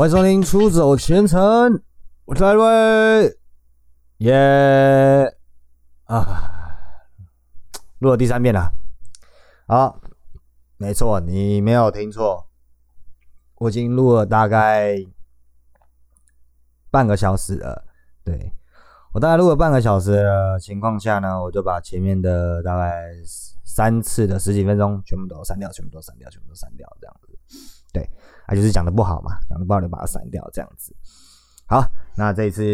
欢迎收听《出走前程》，我是艾瑞，耶。啊，录了第三遍了。好，没错，你没有听错，我已经录了大概半个小时了。对。我大概录了半个小时的情况下呢，我就把前面的大概三次的十几分钟全部都删掉，全部都删掉，全部都删掉，这样子。对，啊，就是讲的不好嘛，讲的不好就把它删掉，这样子。好，那这一次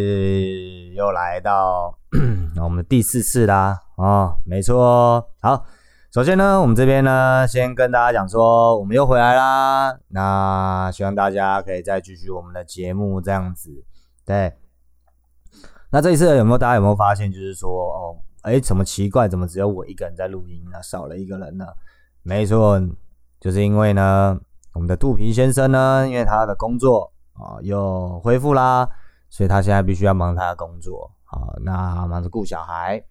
又来到 我们第四次啦，哦，没错。好，首先呢，我们这边呢，先跟大家讲说，我们又回来啦。那希望大家可以再继续我们的节目，这样子。对，那这一次有没有大家有没有发现，就是说，哦，哎，怎么奇怪，怎么只有我一个人在录音呢？少了一个人呢？没错，就是因为呢。我们的肚皮先生呢，因为他的工作啊又恢复啦，所以他现在必须要忙他的工作啊，那忙着顾小孩，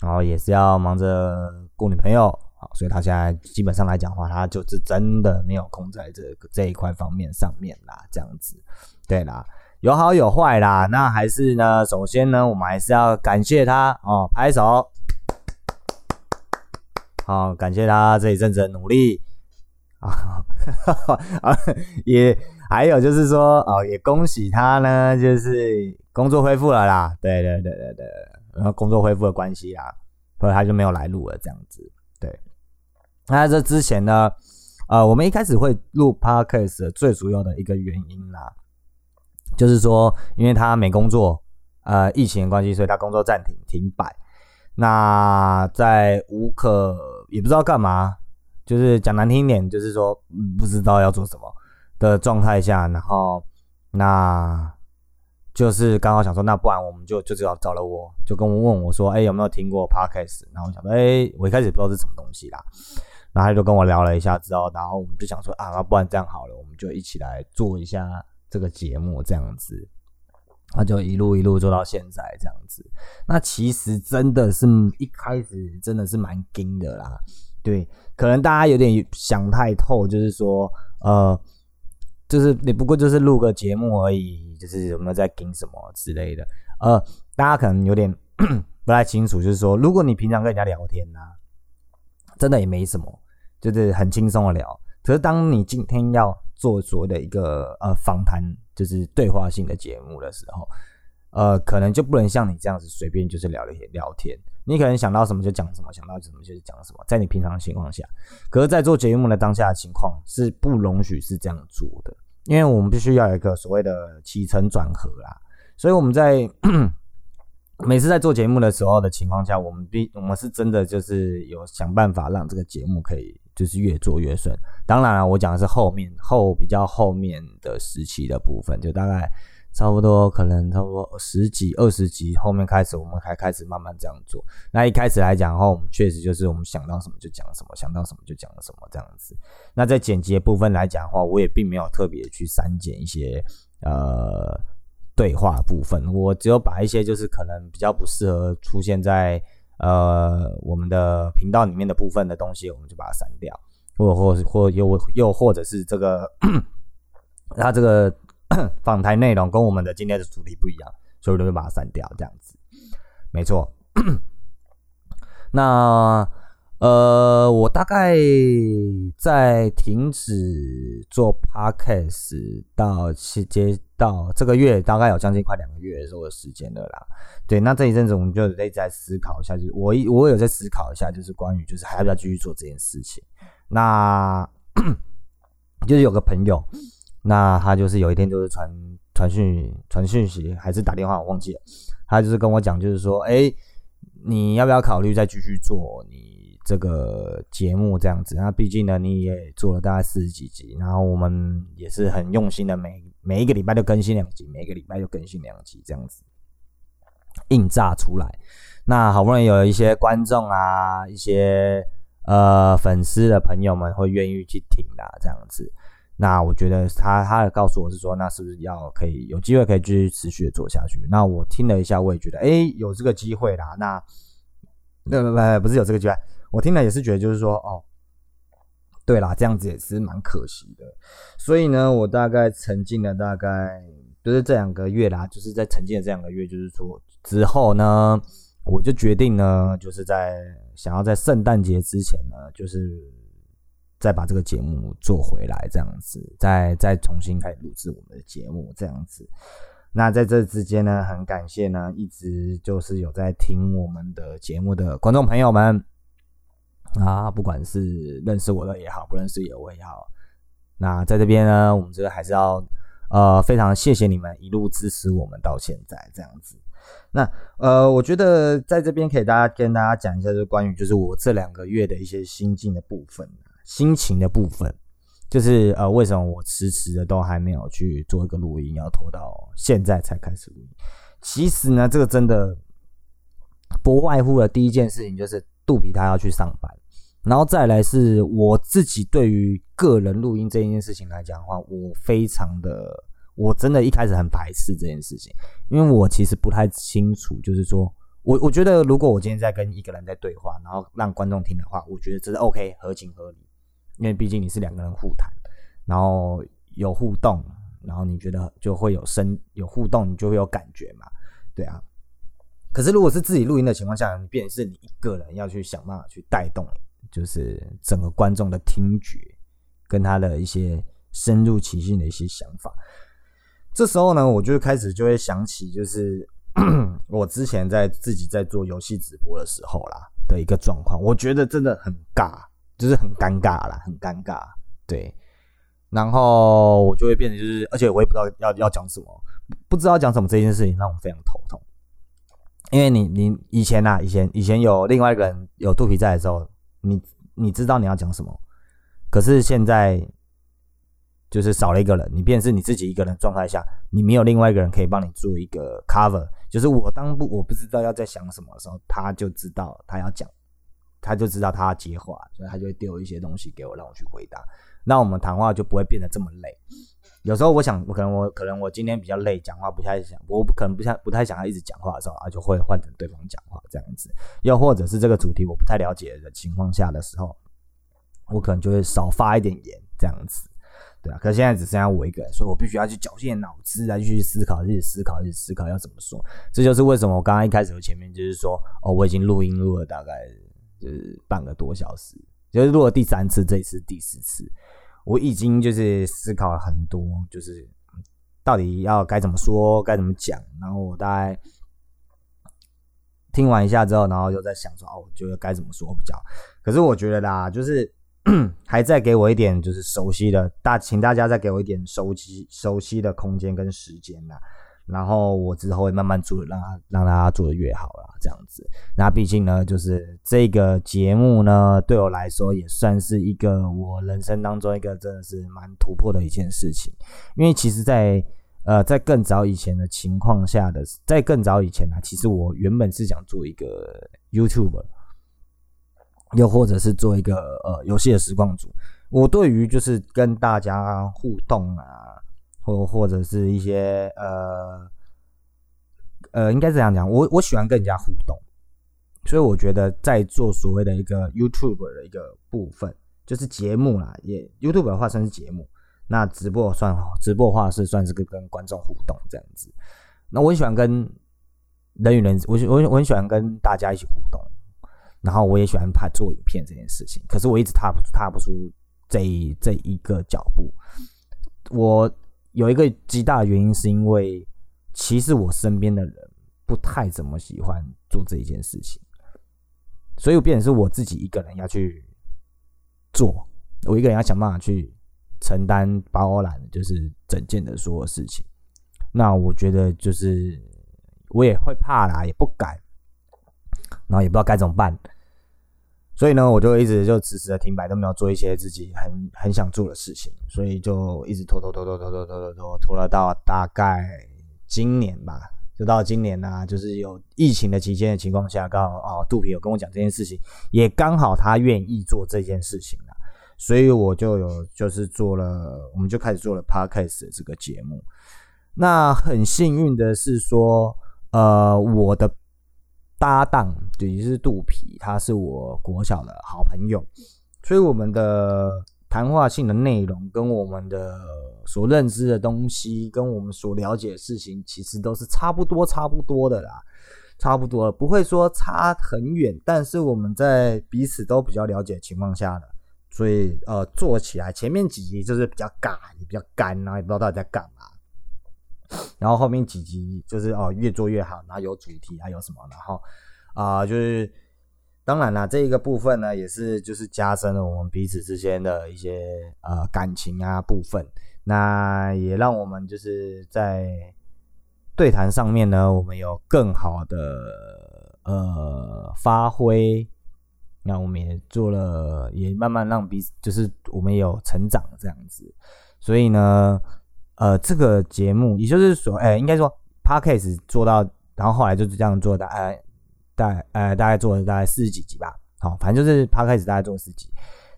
然后也是要忙着顾女朋友啊，所以他现在基本上来讲的话，他就是真的没有空在这个这一块方面上面啦，这样子，对啦，有好有坏啦，那还是呢，首先呢，我们还是要感谢他哦，拍手，好，感谢他这一阵子的努力。啊，啊也还有就是说，哦，也恭喜他呢，就是工作恢复了啦。对对对对对，然后工作恢复的关系啊，所以他就没有来录了这样子。对，那这之前呢，呃，我们一开始会录 podcast 最主要的一个原因啦，就是说，因为他没工作，呃，疫情的关系，所以他工作暂停停摆。那在无可也不知道干嘛。就是讲难听一点，就是说不知道要做什么的状态下，然后那就是刚好想说，那不然我们就就只好找了我，就跟我问我说，哎，有没有听过 podcast？然后我想说，哎，我一开始不知道是什么东西啦，然后他就跟我聊了一下之后，然后我们就想说啊，那不然这样好了，我们就一起来做一下这个节目这样子，那就一路一路做到现在这样子。那其实真的是一开始真的是蛮惊的啦。对，可能大家有点想太透，就是说，呃，就是你不过就是录个节目而已，就是有没有在顶什么之类的，呃，大家可能有点 不太清楚，就是说，如果你平常跟人家聊天呢，真的也没什么，就是很轻松的聊。可是当你今天要做所谓的一个呃访谈，就是对话性的节目的时候，呃，可能就不能像你这样子随便就是聊一些聊天。你可能想到什么就讲什么，想到什么就讲什么，在你平常的情况下，可是，在做节目的当下的情况是不容许是这样做的，因为我们必须要有一个所谓的起承转合啦。所以我们在 每次在做节目的时候的情况下，我们必我们是真的就是有想办法让这个节目可以就是越做越顺。当然了，我讲的是后面后比较后面的时期的部分，就大概。差不多可能差不多十几二十集后面开始，我们才开始慢慢这样做。那一开始来讲的话，我们确实就是我们想到什么就讲什么，想到什么就讲什么这样子。那在剪辑的部分来讲的话，我也并没有特别去删减一些呃对话部分，我只有把一些就是可能比较不适合出现在呃我们的频道里面的部分的东西，我们就把它删掉，或或或又又或者是这个 它这个。访谈内容跟我们的今天的主题不一样，所以我就会把它删掉。这样子，没错。那呃，我大概在停止做 podcast 到期接到这个月，大概有将近快两个月的时候的时间了啦。对，那这一阵子我们就得在思考一下，就是我我有在思考一下，就是关于就是还要不要继续做这件事情。那 就是有个朋友。那他就是有一天就是传传讯传讯息还是打电话我忘记了，他就是跟我讲就是说，哎，你要不要考虑再继续做你这个节目这样子？那毕竟呢你也做了大概四十几集，然后我们也是很用心的，每每一个礼拜都更新两集，每一个礼拜就更新两集这样子，硬炸出来。那好不容易有一些观众啊，一些呃粉丝的朋友们会愿意去听啦，这样子。那我觉得他他告诉我是说，那是不是要可以有机会可以继续持续的做下去？那我听了一下，我也觉得，哎，有这个机会啦。那，不不不，不是有这个机会，我听了也是觉得，就是说，哦，对啦，这样子也是蛮可惜的。所以呢，我大概沉浸了大概就是这两个月啦，就是在沉浸的这两个月，就是说之后呢，我就决定呢，就是在想要在圣诞节之前呢，就是再把这个节目做回来，这样子，再再重新开始录制我们的节目，这样子。那在这之间呢，很感谢呢，一直就是有在听我们的节目的观众朋友们啊，不管是认识我的也好，不认识也我也好，那在这边呢，我们这个还是要呃非常谢谢你们一路支持我们到现在这样子。那呃，我觉得在这边可以大家跟大家讲一下，就关于就是我这两个月的一些心境的部分，心情的部分。就是呃，为什么我迟迟的都还没有去做一个录音，要拖到现在才开始录音？其实呢，这个真的不外乎的第一件事情就是肚皮他要去上班，然后再来是我自己对于个人录音这一件事情来讲的话，我非常的，我真的一开始很排斥这件事情，因为我其实不太清楚，就是说我我觉得如果我今天在跟一个人在对话，然后让观众听的话，我觉得这是 OK，合情合理。因为毕竟你是两个人互谈，然后有互动，然后你觉得就会有声有互动，你就会有感觉嘛，对啊。可是如果是自己录音的情况下，你变是你一个人要去想办法去带动，就是整个观众的听觉跟他的一些深入其境的一些想法。这时候呢，我就开始就会想起，就是 我之前在自己在做游戏直播的时候啦的一个状况，我觉得真的很尬。就是很尴尬啦，很尴尬，对。然后我就会变得就是，而且我也不知道要要讲什么，不知道讲什么这件事情让我非常头痛。因为你你以前呐，以前以前有另外一个人有肚皮在的时候，你你知道你要讲什么，可是现在就是少了一个人，你变成是你自己一个人状态下，你没有另外一个人可以帮你做一个 cover，就是我当不我不知道要在想什么的时候，他就知道他要讲。他就知道他要接话，所以他就会丢一些东西给我，让我去回答。那我们谈话就不会变得这么累。有时候我想，我可能我可能我今天比较累，讲话不太想，我可能不太不太想要一直讲话的时候啊，就会换成对方讲话这样子。又或者是这个主题我不太了解的情况下的时候，我可能就会少发一点言这样子，对啊。可是现在只剩下我一个人，所以我必须要去绞尽脑汁啊，去思考，一直思考，一直思考要怎么说。这就是为什么我刚刚一开始前面就是说，哦，我已经录音录了大概。就是半个多小时，就是录了第三次，这一次第四次，我已经就是思考了很多，就是到底要该怎么说，该怎么讲。然后我大概听完一下之后，然后又在想说，哦，我觉得该怎么说比较。可是我觉得啦，就是 还在给我一点就是熟悉的，大，请大家再给我一点熟悉熟悉的空间跟时间啦。然后我之后会慢慢做，让他让大家做的越好啦，这样子。那毕竟呢，就是这个节目呢，对我来说也算是一个我人生当中一个真的是蛮突破的一件事情。因为其实，在呃在更早以前的情况下的，在更早以前呢，其实我原本是想做一个 YouTube，又或者是做一个呃游戏的实况组。我对于就是跟大家互动啊。或或者是一些呃呃，应该这样讲，我我喜欢跟人家互动，所以我觉得在做所谓的一个 YouTube 的一个部分，就是节目啦，也 YouTube 的话算是节目，那直播算直播的话是算是跟跟观众互动这样子。那我很喜欢跟人与人，我我我很喜欢跟大家一起互动，然后我也喜欢拍做影片这件事情，可是我一直踏不踏不出这这一个脚步，我。有一个极大的原因，是因为其实我身边的人不太怎么喜欢做这一件事情，所以我变成是我自己一个人要去做，我一个人要想办法去承担包揽，就是整件的所有事情。那我觉得就是我也会怕啦，也不敢，然后也不知道该怎么办。所以呢，我就一直就迟迟的停摆，都没有做一些自己很很想做的事情，所以就一直拖拖拖拖拖拖拖拖拖拖了到大概今年吧，就到今年呢，就是有疫情的期间的情况下，刚好哦，肚皮有跟我讲这件事情，也刚好他愿意做这件事情了，所以我就有就是做了，我们就开始做了 podcast 这个节目。那很幸运的是说，呃，我的。搭档也就是肚皮，他是我国小的好朋友，所以我们的谈话性的内容跟我们的所认知的东西，跟我们所了解的事情，其实都是差不多差不多的啦，差不多不会说差很远，但是我们在彼此都比较了解的情况下呢，所以呃做起来前面几集就是比较尬，也比较干，然后也不知道到底在干嘛。然后后面几集就是哦，越做越好，然后有主题，还有什么，然后啊，就是当然啦，这一个部分呢，也是就是加深了我们彼此之间的一些呃感情啊部分，那也让我们就是在对谈上面呢，我们有更好的呃发挥，那我们也做了，也慢慢让彼此就是我们有成长这样子，所以呢。呃，这个节目也就是说，哎，应该说，podcast 做到，然后后来就是这样做，大概大呃大概做了大概四十几集吧。好，反正就是 podcast 大概做四集，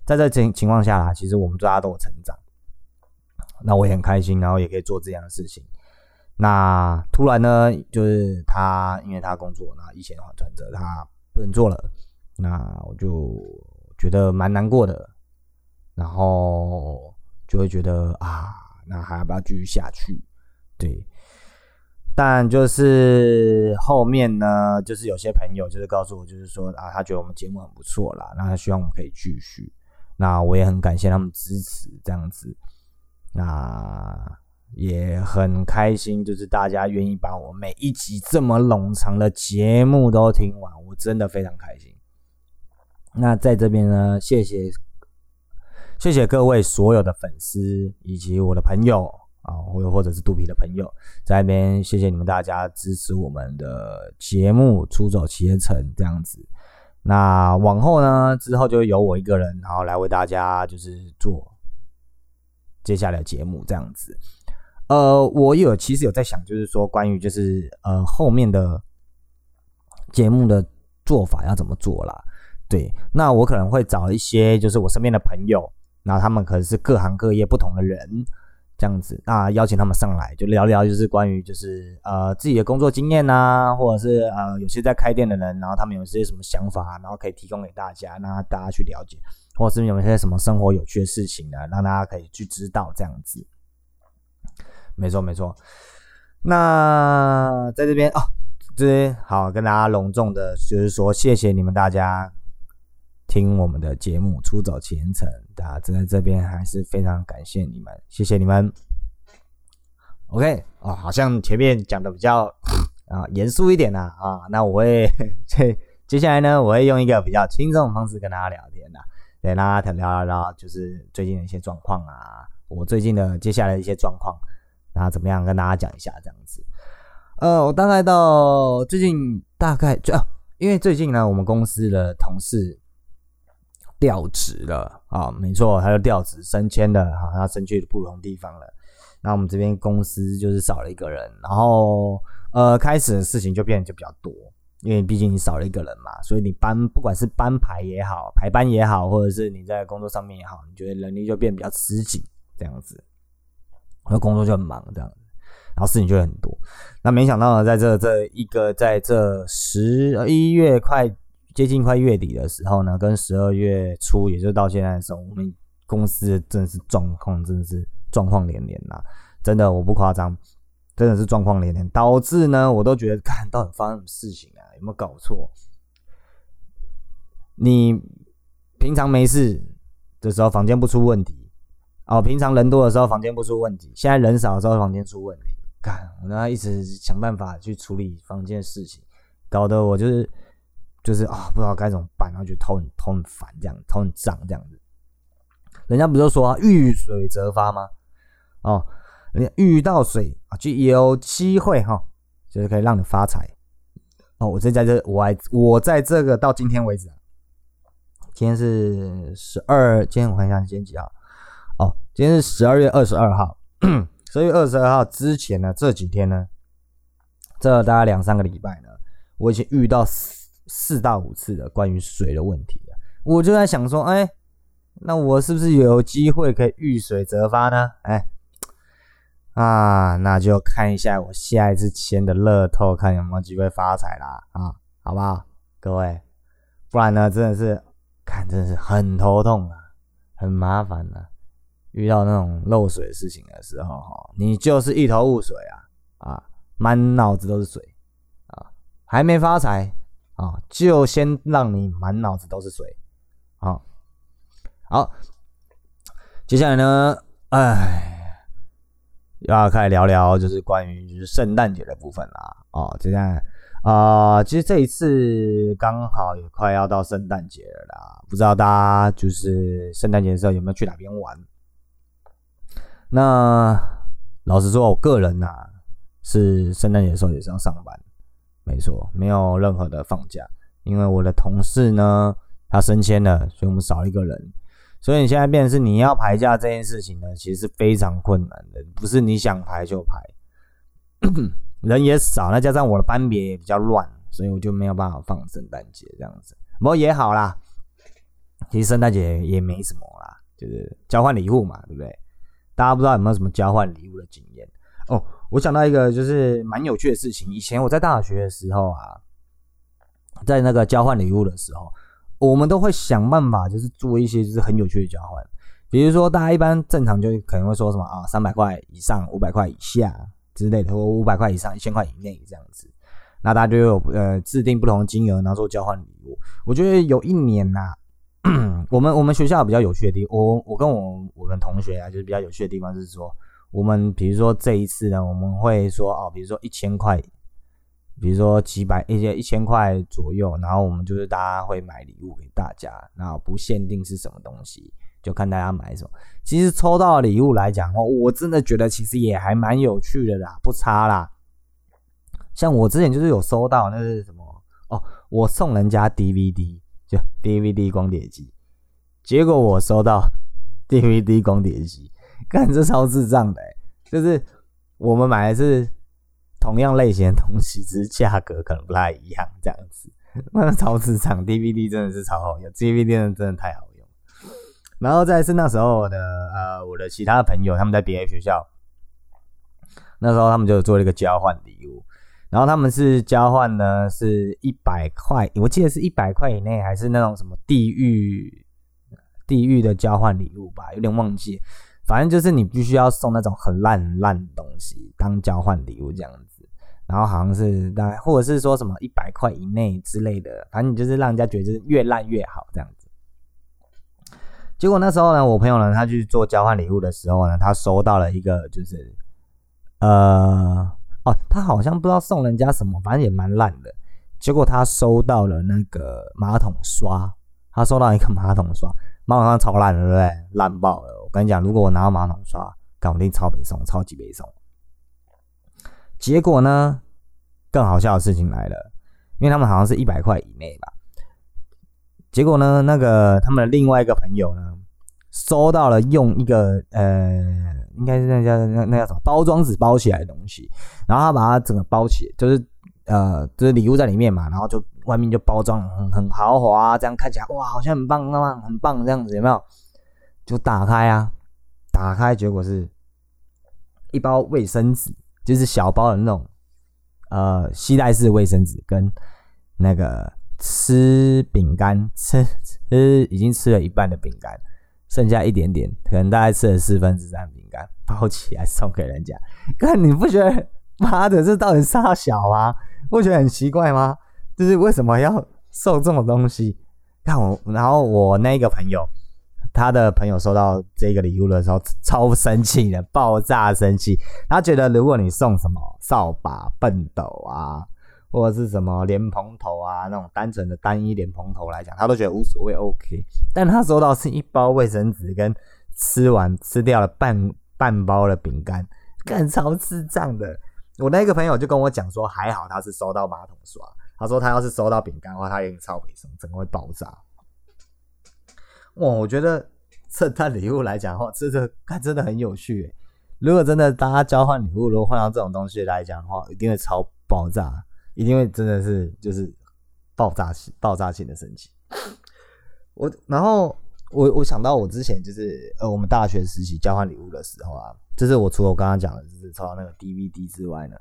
在这情情况下啦，其实我们大家都有成长，那我也很开心，然后也可以做这样的事情。那突然呢，就是他因为他工作，那以前的转折他不能做了，那我就觉得蛮难过的，然后就会觉得啊。那还要不要继续下去？对，但就是后面呢，就是有些朋友就是告诉我，就是说啊，他觉得我们节目很不错啦，那他希望我们可以继续。那我也很感谢他们支持这样子，那也很开心，就是大家愿意把我每一集这么冗长的节目都听完，我真的非常开心。那在这边呢，谢谢。谢谢各位所有的粉丝以及我的朋友啊，或又或者是肚皮的朋友，在那边谢谢你们大家支持我们的节目《出走企业城》这样子。那往后呢，之后就由我一个人，然后来为大家就是做接下来的节目这样子。呃，我有其实有在想，就是说关于就是呃后面的节目的做法要怎么做啦。对，那我可能会找一些就是我身边的朋友。那他们可能是各行各业不同的人，这样子，那邀请他们上来就聊聊，就是关于就是呃自己的工作经验呐，或者是呃有些在开店的人，然后他们有些什么想法，然后可以提供给大家，让大家去了解，或者是有一些什么生活有趣的事情呢，让大家可以去知道这样子。没错没错，那在这边哦，这边好跟大家隆重的，就是说谢谢你们大家。听我们的节目《出走前程》，大家在这边还是非常感谢你们，谢谢你们。OK 啊，好像前面讲的比较啊严肃一点啦啊，那我会 接接下来呢，我会用一个比较轻松的方式跟大家聊天呐，对，大家聊聊聊，就是最近的一些状况啊，我最近的接下来一些状况，然后怎么样跟大家讲一下这样子。呃，我大概到最近大概就，因为最近呢，我们公司的同事。调职了啊，没错，他就调职升迁了哈，他升去不同地方了。那我们这边公司就是少了一个人，然后呃，开始的事情就变得就比较多，因为毕竟你少了一个人嘛，所以你班不管是班排也好，排班也好，或者是你在工作上面也好，你觉得能力就变比较吃紧这样子，那工作就很忙这样子，然后事情就会很多。那没想到呢，在这这一个在这十一月快。接近快月底的时候呢，跟十二月初，也就到现在的时候，我们公司真的是状况，真的是状况连连呐！真的，我不夸张，真的是状况连连，导致呢，我都觉得，看到底发生什么事情啊？有没有搞错？你平常没事的时候，房间不出问题哦；平常人多的时候，房间不出问题；现在人少的时候，房间出问题。看，我那一直想办法去处理房间的事情，搞得我就是。就是啊，不知道该怎么办，然后觉得头很头很烦，这样头很胀，这样子。人家不是说遇水则发吗？哦，人家遇到水啊，就有机会哈，就是可以让你发财。哦，我这在这，我还我在这个到今天为止，今天是十二，今天我看一下今天几号？哦，今天是十二月二十二号。十二月二十二号之前呢，这几天呢，这大概两三个礼拜呢，我已经遇到。四到五次的关于水的问题我就在想说，哎，那我是不是有机会可以遇水则发呢？哎，啊，那就看一下我下一次签的乐透，看有没有机会发财啦，啊，好不好，各位？不然呢，真的是看，真是很头痛啊，很麻烦啊。遇到那种漏水事情的时候，哈，你就是一头雾水啊啊，满脑子都是水啊，还没发财啊，就先让你满脑子都是水啊。好，接下来呢，哎，要开始聊聊就是关于就是圣诞节的部分啦。哦，接下来啊，其实这一次刚好也快要到圣诞节了啦，不知道大家就是圣诞节的时候有没有去哪边玩？那老实说，我个人呐是圣诞节的时候也是要上班，没错，没有任何的放假，因为我的同事呢他升迁了，所以我们少一个人，所以你现在变成是你要排假这件事情呢，其实是非常困难的，不是你想排就排，人也少，那加上我的班别也比较乱，所以我就没有办法放圣诞节这样子。不过也好啦，其实圣诞节也没什么啦，就是交换礼物嘛，对不对？大家不知道有没有什么交换礼物的经验哦？我想到一个就是蛮有趣的事情。以前我在大学的时候啊，在那个交换礼物的时候，我们都会想办法，就是做一些就是很有趣的交换。比如说，大家一般正常就可能会说什么啊，三百块以上、五百块以下之类的，或五百块以上、一千块以内这样子。那大家就有呃制定不同的金额，然后做交换礼物。我觉得有一年呐。我们我们学校比较有趣的地，我我跟我我们同学啊，就是比较有趣的地方是说，我们比如说这一次呢，我们会说哦，比如说一千块，比如说几百一些一千块左右，然后我们就是大家会买礼物给大家，然后不限定是什么东西，就看大家买什么。其实抽到礼物来讲哦，我真的觉得其实也还蛮有趣的啦，不差啦。像我之前就是有收到那是什么哦，我送人家 DVD。就 DVD 光碟机，结果我收到 DVD 光碟机，看这超智障的，就是我们买的是同样类型的东西，只是价格可能不太一样，这样子，那超智障。DVD 真的是超好用，DVD 真的真的太好用。然后再是那时候的呃，我的其他朋友他们在别的学校，那时候他们就做了一个交换礼物。然后他们是交换呢，是一百块，我记得是一百块以内，还是那种什么地狱地狱的交换礼物吧，有点忘记。反正就是你必须要送那种很烂很烂的东西当交换礼物这样子。然后好像是大概，或者是说什么一百块以内之类的，反正你就是让人家觉得就是越烂越好这样子。结果那时候呢，我朋友呢，他去做交换礼物的时候呢，他收到了一个就是呃。哦，他好像不知道送人家什么，反正也蛮烂的。结果他收到了那个马桶刷，他收到一个马桶刷，马桶刷超烂的，对不对？烂爆了！我跟你讲，如果我拿到马桶刷，肯定超北送，超级北送。结果呢，更好笑的事情来了，因为他们好像是一百块以内吧。结果呢，那个他们的另外一个朋友呢？收到了用一个呃，应该是那叫那那叫什么包装纸包起来的东西，然后他把它整个包起，就是呃，就是礼物在里面嘛，然后就外面就包装很很豪华，这样看起来哇，好像很棒，那么很棒这样子，有没有？就打开啊，打开结果是一包卫生纸，就是小包的那种呃，吸带式卫生纸跟那个吃饼干吃吃已经吃了一半的饼干。剩下一点点，可能大概吃了四分之三饼干，包起来送给人家。看你不觉得妈的这到底啥小啊？不觉得很奇怪吗？就是为什么要送这种东西？看我，然后我那个朋友，他的朋友收到这个礼物的时候超生气的，爆炸生气。他觉得如果你送什么扫把、笨斗啊。或者是什么莲蓬头啊，那种单纯的单一莲蓬头来讲，他都觉得无所谓，OK。但他收到是一包卫生纸跟吃完吃掉了半半包的饼干，干超智障的。我那个朋友就跟我讲说，还好他是收到马桶刷，他说他要是收到饼干的话，他已经超悲伤，整个会爆炸。哇，我觉得圣诞礼物来讲的话，这个看真的很有趣。如果真的大家交换礼物，如果换到这种东西来讲的话，一定会超爆炸。一定会真的是就是爆炸性爆炸性的升级。我然后我我想到我之前就是呃我们大学时期交换礼物的时候啊，就是我除了我刚刚讲的就是抽到那个 DVD 之外呢，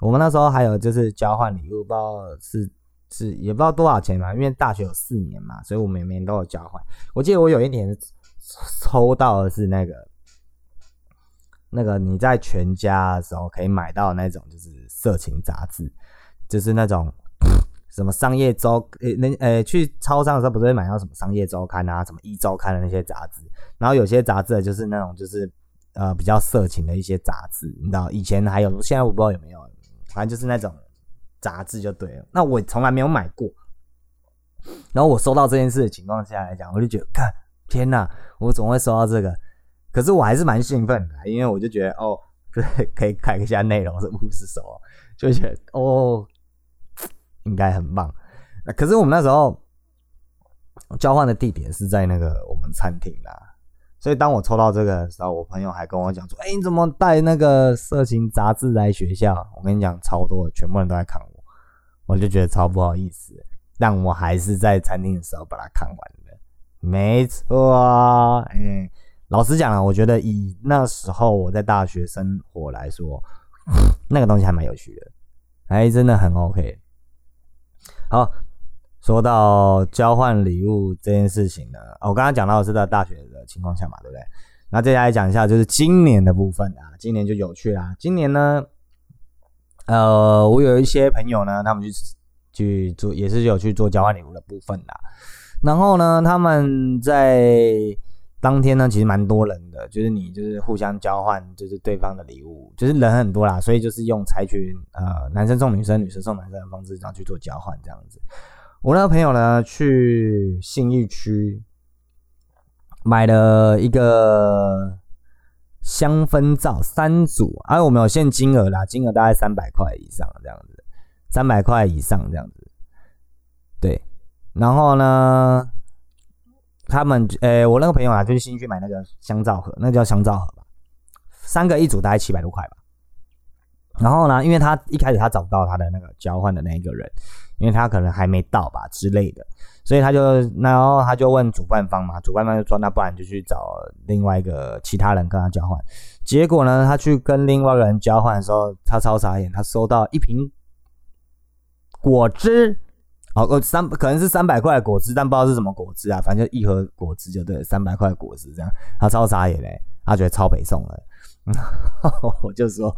我们那时候还有就是交换礼物，不知道是是也不知道多少钱嘛，因为大学有四年嘛，所以我每年都有交换。我记得我有一年抽到的是那个那个你在全家的时候可以买到那种就是色情杂志，就是那种什么商业周呃那呃去超商的时候不是会买到什么商业周刊啊，什么一周刊的那些杂志，然后有些杂志就是那种就是呃比较色情的一些杂志，你知道以前还有，现在我不知道有没有，反正就是那种杂志就对了。那我从来没有买过。然后我收到这件事的情况下来讲，我就觉得，看天哪，我怎么会收到这个？可是我还是蛮兴奋的，因为我就觉得，哦，对 可以看一下内容是不是什么，就觉得，哦，应该很棒。可是我们那时候交换的地点是在那个我们餐厅啦，所以当我抽到这个的时候，我朋友还跟我讲说，哎，你怎么带那个色情杂志来学校？我跟你讲，超多，全部人都在看我，我就觉得超不好意思。但我还是在餐厅的时候把它看完的，没错。嗯，老实讲啊，我觉得以那时候我在大学生活来说，那个东西还蛮有趣的，还真的很 OK。好，说到交换礼物这件事情呢，我刚刚讲到的是在大学的情况下嘛，对不对？那接下来讲一下就是今年的部分啊，今年就有趣啦。今年呢，呃，我有一些朋友呢，他们去。去做也是有去做交换礼物的部分啦，然后呢，他们在当天呢，其实蛮多人的，就是你就是互相交换，就是对方的礼物，就是人很多啦，所以就是用采取呃男生送女生，女生送男生的方式，然后去做交换这样子。我那个朋友呢，去信义区买了一个香氛皂三组，啊我们有限金额啦，金额大概三百块以上这样子。三百块以上这样子，对，然后呢，他们诶，我那个朋友啊，就是新去买那个香皂盒，那叫香皂盒吧，三个一组大概七百多块吧。然后呢，因为他一开始他找不到他的那个交换的那一个人，因为他可能还没到吧之类的，所以他就然后他就问主办方嘛，主办方就说那不然就去找另外一个其他人跟他交换。结果呢，他去跟另外一个人交换的时候，他超傻眼，他收到一瓶。果汁，哦，三可能是三百块果汁，但不知道是什么果汁啊，反正就一盒果汁就对，三百块果汁这样，他超傻眼嘞，他觉得超北宋了，我就说，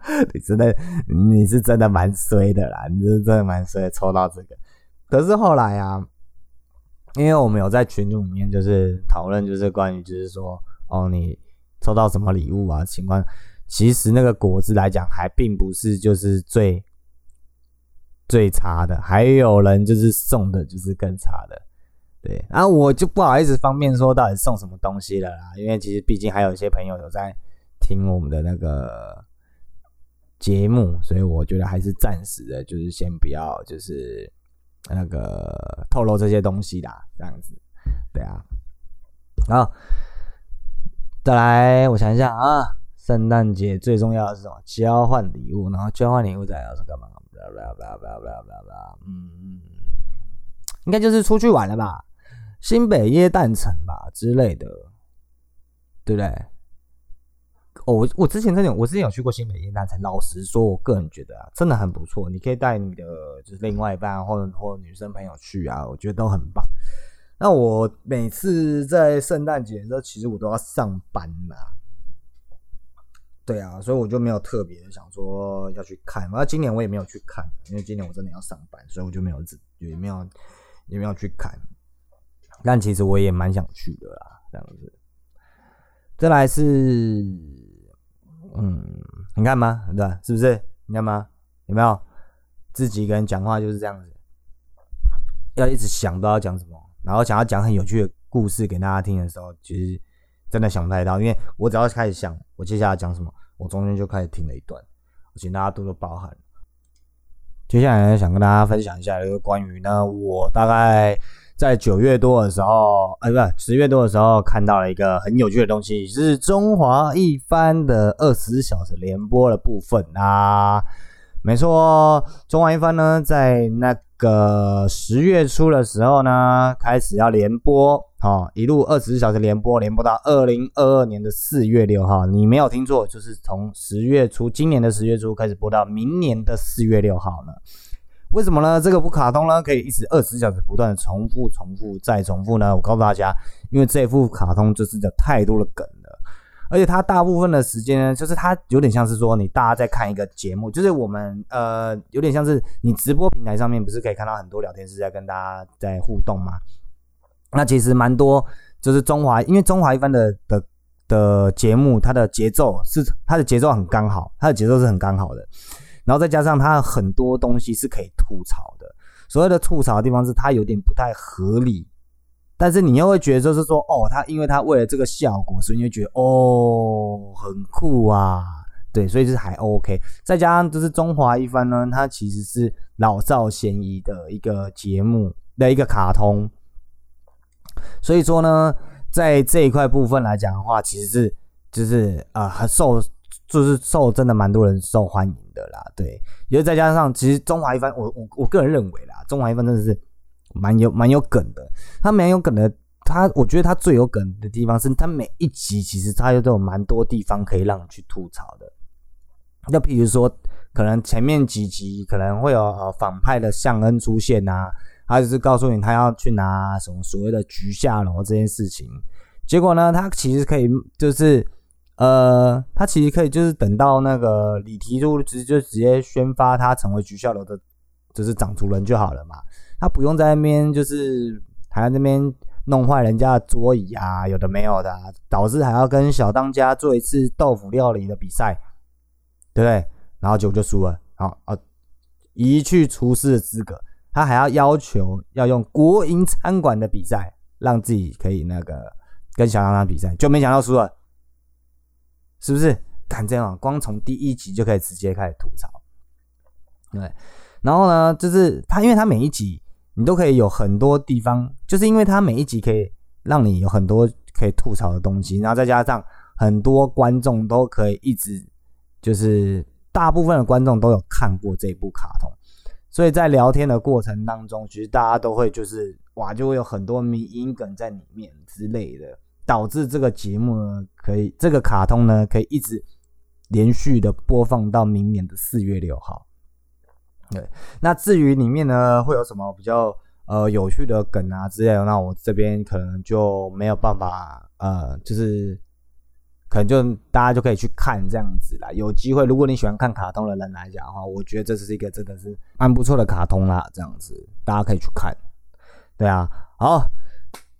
你真的你是真的蛮衰的啦，你是真的蛮衰，抽到这个，可是后来啊，因为我们有在群组里面就是讨论，就是关于就是说，哦，你抽到什么礼物啊情况，其实那个果子来讲，还并不是就是最。最差的，还有人就是送的，就是更差的，对。然后我就不好意思方便说到底送什么东西了啦，因为其实毕竟还有一些朋友有在听我们的那个节目，所以我觉得还是暂时的，就是先不要就是那个透露这些东西啦，这样子，对啊。好，再来，我想一下啊，圣诞节最重要的是什么？交换礼物，然后交换礼物再要是干嘛？不要不要不要不要不要不要，嗯，应该就是出去玩了吧，新北耶诞城吧之类的，对不对？哦，我我之前真的，我之前有去过新北耶诞城，老实说，我个人觉得啊，真的很不错。你可以带你的就是另外一半或者或者女生朋友去啊，我觉得都很棒。那我每次在圣诞节的时候，其实我都要上班呐。对啊，所以我就没有特别的想说要去看，那今年我也没有去看，因为今年我真的要上班，所以我就没有也没有也没有去看。但其实我也蛮想去的啦，这样子。再来是，嗯，你看吗？对吧？是不是？你看吗？有没有？自己一个人讲话就是这样子，要一直想到要讲什么，然后想要讲很有趣的故事给大家听的时候，其实。真的想不太到，因为我只要开始想我接下来讲什么，我中间就开始停了一段，请大家多多包涵。接下来想跟大家分享一下一个关于呢，我大概在九月多的时候，哎，不是十月多的时候，看到了一个很有趣的东西，是中华一番的二十四小时联播的部分啊。没错，中华一番呢，在那个十月初的时候呢，开始要联播。好，一路二十四小时连播，连播到二零二二年的四月六号。你没有听错，就是从十月初，今年的十月初开始播到明年的四月六号了。为什么呢？这个部卡通呢可以一直二十小时不断的重复、重复再重复呢？我告诉大家，因为这部卡通就是有太多的梗了，而且它大部分的时间呢，就是它有点像是说你大家在看一个节目，就是我们呃有点像是你直播平台上面不是可以看到很多聊天室在跟大家在互动吗？那其实蛮多，就是中华，因为中华一般的的的节目，它的节奏是它的节奏很刚好，它的节奏是很刚好的。然后再加上它很多东西是可以吐槽的，所谓的吐槽的地方是它有点不太合理，但是你又会觉得就是说，哦，它因为它为了这个效果，所以你会觉得哦很酷啊，对，所以就是还 OK。再加上就是中华一番呢，它其实是老少咸宜的一个节目的一个卡通，所以说呢，在这一块部分来讲的话，其实是就是呃很受。就是受真的蛮多人受欢迎的啦，对，因为再加上其实中华一番，我我我个人认为啦，中华一番真的是蛮有蛮有梗的。他蛮有梗的，他我觉得他最有梗的地方是他每一集其实他都有蛮多地方可以让你去吐槽的。就比如说，可能前面几集可能会有呃反派的向恩出现啊，他就是告诉你他要去拿什么所谓的菊下楼这件事情，结果呢，他其实可以就是。呃，他其实可以就是等到那个李提督直接就直接宣发他成为菊下楼的，就是掌厨人就好了嘛。他不用在那边就是还在那边弄坏人家的桌椅啊，有的没有的，导致还要跟小当家做一次豆腐料理的比赛，对不对？然后结果就输了，好啊，一去厨师的资格，他还要要求要用国营餐馆的比赛，让自己可以那个跟小当家比赛，就没想到输了。是不是敢这样？光从第一集就可以直接开始吐槽，对。然后呢，就是他，因为他每一集你都可以有很多地方，就是因为他每一集可以让你有很多可以吐槽的东西，然后再加上很多观众都可以一直，就是大部分的观众都有看过这部卡通，所以在聊天的过程当中，其实大家都会就是哇，就会有很多迷音梗在里面之类的。导致这个节目呢，可以这个卡通呢，可以一直连续的播放到明年的四月六号。对，那至于里面呢会有什么比较呃有趣的梗啊之类的，那我这边可能就没有办法呃，就是可能就大家就可以去看这样子啦。有机会，如果你喜欢看卡通的人来讲的话，我觉得这是一个真的是蛮不错的卡通啦，这样子大家可以去看。对啊，好。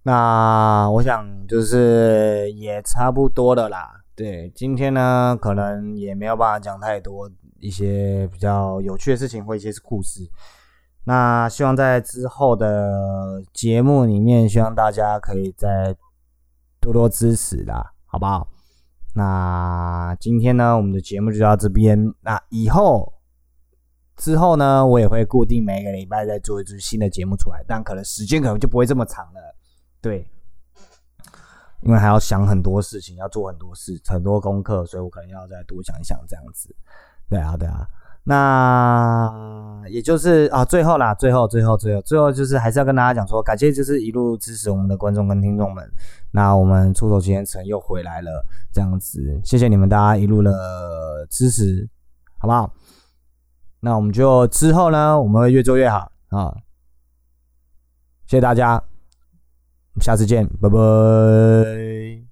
那我想就是也差不多的啦。对，今天呢可能也没有办法讲太多一些比较有趣的事情或一些故事。那希望在之后的节目里面，希望大家可以再多多支持啦，好不好？那今天呢，我们的节目就到这边。那以后之后呢，我也会固定每个礼拜再做一支新的节目出来，但可能时间可能就不会这么长了。对，因为还要想很多事情，要做很多事，很多功课，所以我可能要再多想一想这样子。对啊，对啊，那也就是啊，最后啦，最后，最后，最后，最后就是还是要跟大家讲说，感谢就是一路支持我们的观众跟听众们。那我们出手今天成又回来了，这样子，谢谢你们大家一路的支持，好不好？那我们就之后呢，我们会越做越好啊，谢谢大家。下次见，拜拜。